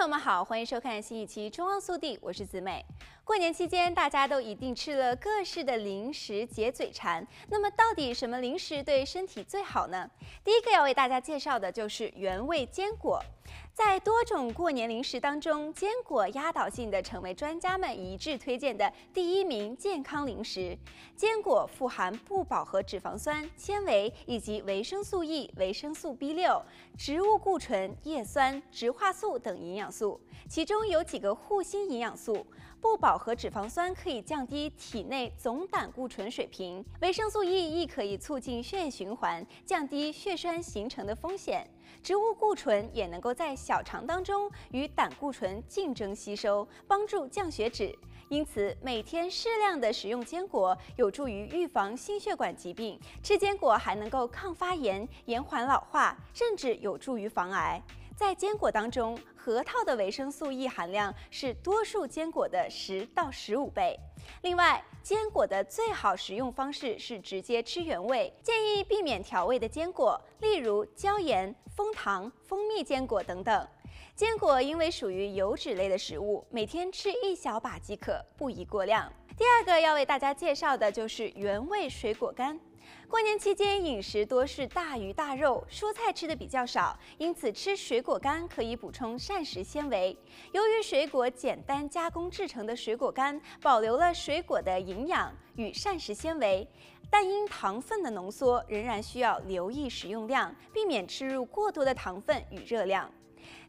朋友们好，欢迎收看新一期《中央速递》，我是子美。过年期间，大家都一定吃了各式的零食解嘴馋。那么，到底什么零食对身体最好呢？第一个要为大家介绍的就是原味坚果。在多种过年零食当中，坚果压倒性的成为专家们一致推荐的第一名健康零食。坚果富含不饱和脂肪酸、纤维以及维生素 E、维生素 B 六、植物固醇、叶酸、植化素等营养素，其中有几个护心营养素。不饱和脂肪酸可以降低体内总胆固醇水平，维生素 E 亦可以促进血液循环，降低血栓形成的风险。植物固醇也能够在小肠当中与胆固醇竞争吸收，帮助降血脂。因此，每天适量的食用坚果有助于预防心血管疾病。吃坚果还能够抗发炎、延缓老化，甚至有助于防癌。在坚果当中，核桃的维生素 E 含量是多数坚果的十到十五倍。另外，坚果的最好食用方式是直接吃原味，建议避免调味的坚果，例如椒盐、枫糖、蜂蜜坚果等等。坚果因为属于油脂类的食物，每天吃一小把即可，不宜过量。第二个要为大家介绍的就是原味水果干。过年期间饮食多是大鱼大肉，蔬菜吃的比较少，因此吃水果干可以补充膳食纤维。由于水果简单加工制成的水果干保留了水果的营养与膳食纤维，但因糖分的浓缩，仍然需要留意食用量，避免吃入过多的糖分与热量。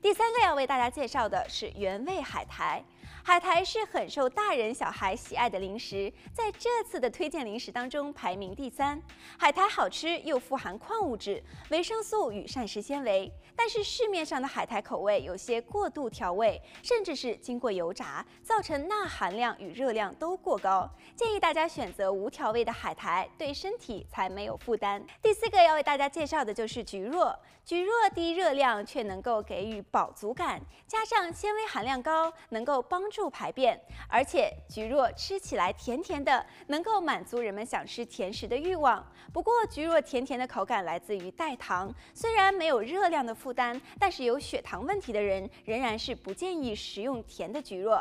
第三个要为大家介绍的是原味海苔。海苔是很受大人小孩喜爱的零食，在这次的推荐零食当中排名第三。海苔好吃又富含矿物质、维生素与膳食纤维，但是市面上的海苔口味有些过度调味，甚至是经过油炸，造成钠含量与热量都过高。建议大家选择无调味的海苔，对身体才没有负担。第四个要为大家介绍的就是蒟蒻，蒟蒻低热量却能够给予与饱足感，加上纤维含量高，能够帮助排便，而且橘若吃起来甜甜的，能够满足人们想吃甜食的欲望。不过，橘若甜甜的口感来自于代糖，虽然没有热量的负担，但是有血糖问题的人仍然是不建议食用甜的橘若。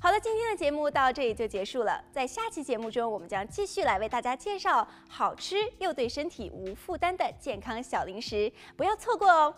好了，今天的节目到这里就结束了。在下期节目中，我们将继续来为大家介绍好吃又对身体无负担的健康小零食，不要错过哦。